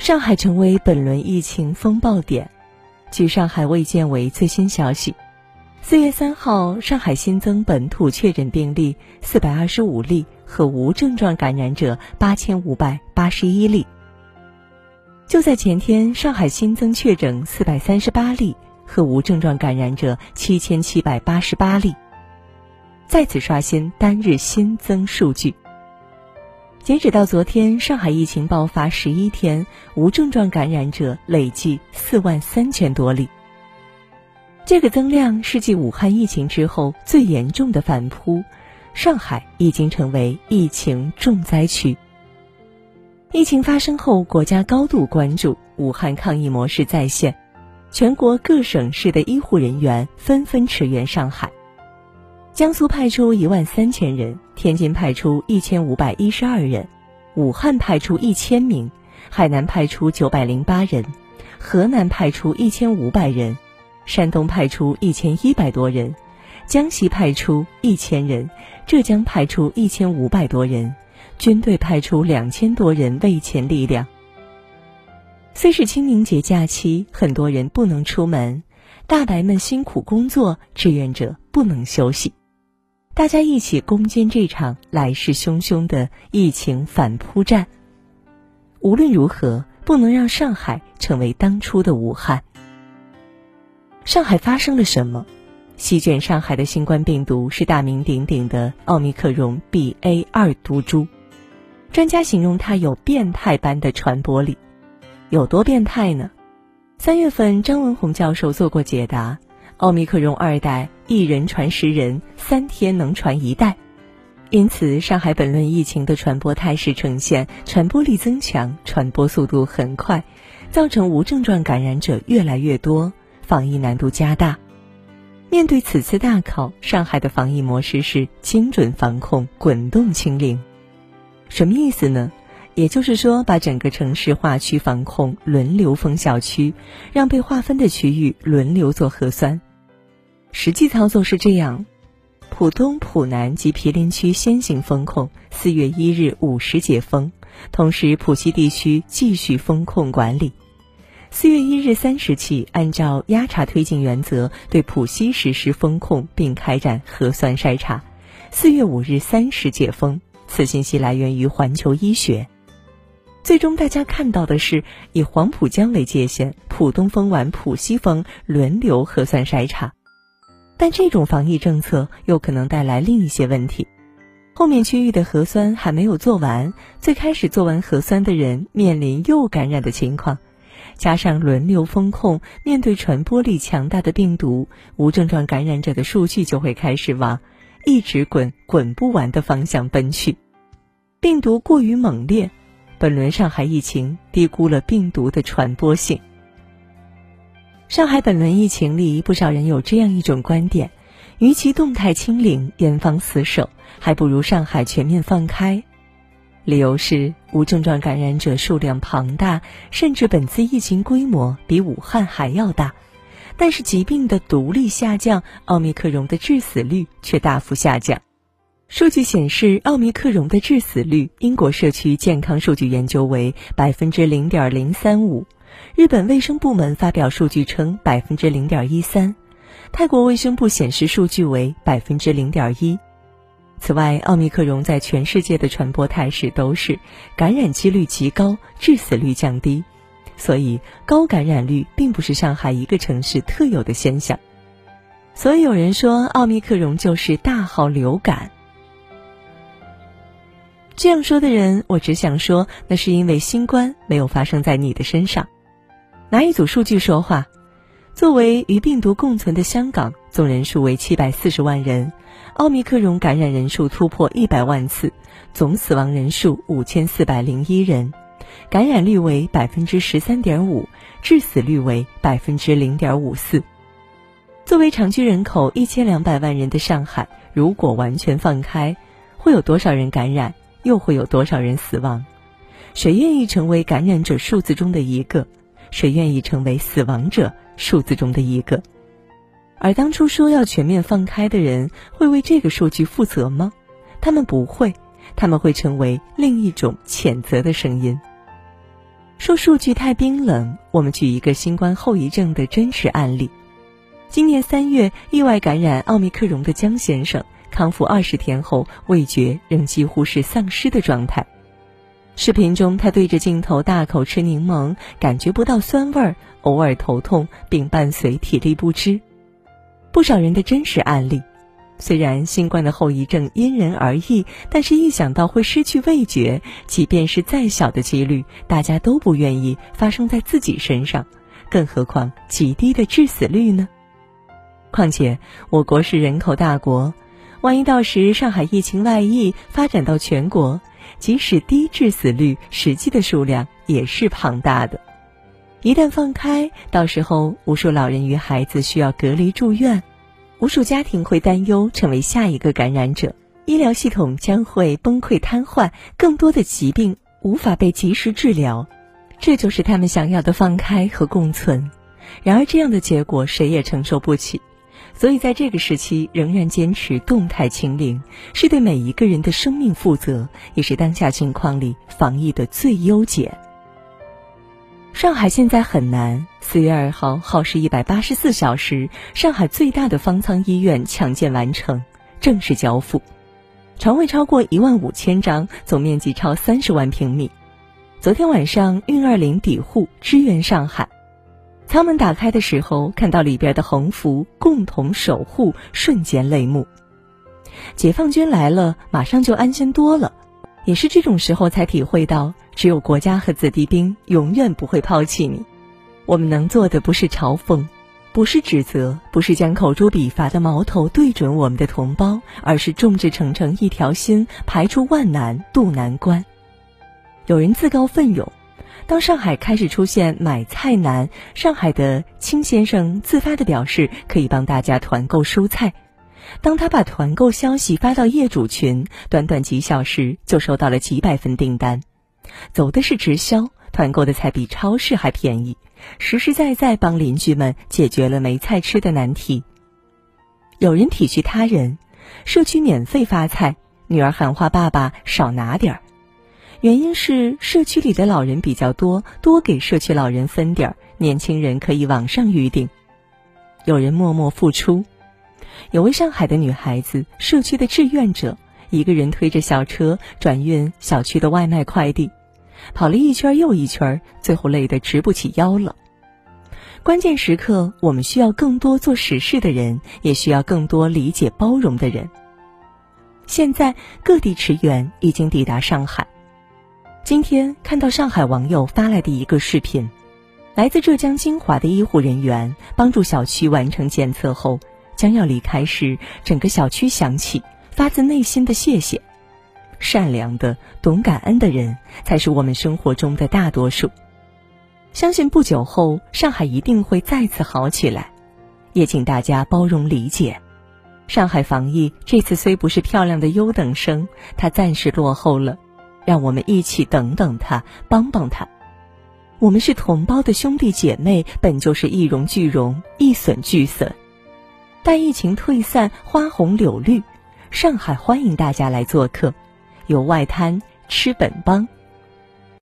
上海成为本轮疫情风暴点。据上海卫健委最新消息，四月三号，上海新增本土确诊病例四百二十五例和无症状感染者八千五百八十一例。就在前天，上海新增确诊四百三十八例和无症状感染者七千七百八十八例，再次刷新单日新增数据。截止到昨天，上海疫情爆发十一天，无症状感染者累计四万三千多例。这个增量是继武汉疫情之后最严重的反扑，上海已经成为疫情重灾区。疫情发生后，国家高度关注，武汉抗疫模式在线，全国各省市的医护人员纷纷驰援上海。江苏派出一万三千人，天津派出一千五百一十二人，武汉派出一千名，海南派出九百零八人，河南派出一千五百人，山东派出一千一百多人，江西派出一千人，浙江派出一千五百多人，军队派出两千多人卫前力量。虽是清明节假期，很多人不能出门，大白们辛苦工作，志愿者不能休息。大家一起攻坚这场来势汹汹的疫情反扑战。无论如何，不能让上海成为当初的武汉。上海发生了什么？席卷上海的新冠病毒是大名鼎鼎的奥密克戎 BA 二毒株，专家形容它有变态般的传播力。有多变态呢？三月份，张文宏教授做过解答。奥密克戎二代一人传十人，三天能传一代，因此上海本轮疫情的传播态势呈现传播力增强，传播速度很快，造成无症状感染者越来越多，防疫难度加大。面对此次大考，上海的防疫模式是精准防控、滚动清零。什么意思呢？也就是说，把整个城市划区防控，轮流封小区，让被划分的区域轮流做核酸。实际操作是这样：浦东、浦南及毗邻区先行封控，四月一日五时解封；同时，浦西地区继续封控管理。四月一日三时起，按照压查推进原则，对浦西实施封控，并开展核酸筛查。四月五日三时解封。此信息来源于环球医学。最终，大家看到的是以黄浦江为界限，浦东封完，浦西封，轮流核酸筛查。但这种防疫政策又可能带来另一些问题，后面区域的核酸还没有做完，最开始做完核酸的人面临又感染的情况，加上轮流封控，面对传播力强大的病毒，无症状感染者的数据就会开始往一直滚滚不完的方向奔去。病毒过于猛烈，本轮上海疫情低估了病毒的传播性。上海本轮疫情里，不少人有这样一种观点：，与其动态清零、严防死守，还不如上海全面放开。理由是无症状感染者数量庞大，甚至本次疫情规模比武汉还要大，但是疾病的毒力下降，奥密克戎的致死率却大幅下降。数据显示，奥密克戎的致死率，英国社区健康数据研究为百分之零点零三五。日本卫生部门发表数据称百分之零点一三，泰国卫生部显示数据为百分之零点一。此外，奥密克戎在全世界的传播态势都是感染几率极高，致死率降低，所以高感染率并不是上海一个城市特有的现象。所以有人说奥密克戎就是大号流感。这样说的人，我只想说，那是因为新冠没有发生在你的身上。拿一组数据说话，作为与病毒共存的香港，总人数为七百四十万人，奥密克戎感染人数突破一百万次，总死亡人数五千四百零一人，感染率为百分之十三点五，致死率为百分之零点五四。作为常居人口一千两百万人的上海，如果完全放开，会有多少人感染？又会有多少人死亡？谁愿意成为感染者数字中的一个？谁愿意成为死亡者数字中的一个？而当初说要全面放开的人，会为这个数据负责吗？他们不会，他们会成为另一种谴责的声音。说数据太冰冷，我们举一个新冠后遗症的真实案例。今年三月，意外感染奥密克戎的江先生康复二十天后，味觉仍几乎是丧失的状态。视频中，他对着镜头大口吃柠檬，感觉不到酸味儿，偶尔头痛，并伴随体力不支。不少人的真实案例。虽然新冠的后遗症因人而异，但是一想到会失去味觉，即便是再小的几率，大家都不愿意发生在自己身上，更何况极低的致死率呢？况且我国是人口大国，万一到时上海疫情外溢发展到全国，即使低致死率，实际的数量也是庞大的。一旦放开，到时候无数老人与孩子需要隔离住院。无数家庭会担忧成为下一个感染者，医疗系统将会崩溃瘫痪，更多的疾病无法被及时治疗，这就是他们想要的放开和共存。然而，这样的结果谁也承受不起，所以在这个时期仍然坚持动态清零，是对每一个人的生命负责，也是当下情况里防疫的最优解。上海现在很难。四月二号，耗时一百八十四小时，上海最大的方舱医院抢建完成，正式交付。床位超过一万五千张，总面积超三十万平米。昨天晚上，运二零抵沪支援上海。舱门打开的时候，看到里边的横幅“共同守护”，瞬间泪目。解放军来了，马上就安心多了。也是这种时候才体会到。只有国家和子弟兵永远不会抛弃你。我们能做的不是嘲讽，不是指责，不是将口诛笔伐的矛头对准我们的同胞，而是众志成城一条心，排除万难渡难关。有人自告奋勇，当上海开始出现买菜难，上海的青先生自发的表示可以帮大家团购蔬菜。当他把团购消息发到业主群，短短几小时就收到了几百份订单。走的是直销，团购的菜比超市还便宜，实实在在帮邻居们解决了没菜吃的难题。有人体恤他人，社区免费发菜，女儿喊话爸爸少拿点儿，原因是社区里的老人比较多，多给社区老人分点儿，年轻人可以网上预订。有人默默付出，有位上海的女孩子，社区的志愿者，一个人推着小车转运小区的外卖快递。跑了一圈又一圈，最后累得直不起腰了。关键时刻，我们需要更多做实事的人，也需要更多理解包容的人。现在各地驰援已经抵达上海。今天看到上海网友发来的一个视频，来自浙江金华的医护人员帮助小区完成检测后，将要离开时，整个小区响起发自内心的谢谢。善良的、懂感恩的人，才是我们生活中的大多数。相信不久后，上海一定会再次好起来。也请大家包容理解。上海防疫这次虽不是漂亮的优等生，它暂时落后了，让我们一起等等他，帮帮他。我们是同胞的兄弟姐妹，本就是一荣俱荣，一损俱损。待疫情退散，花红柳绿，上海欢迎大家来做客。有外滩吃本帮。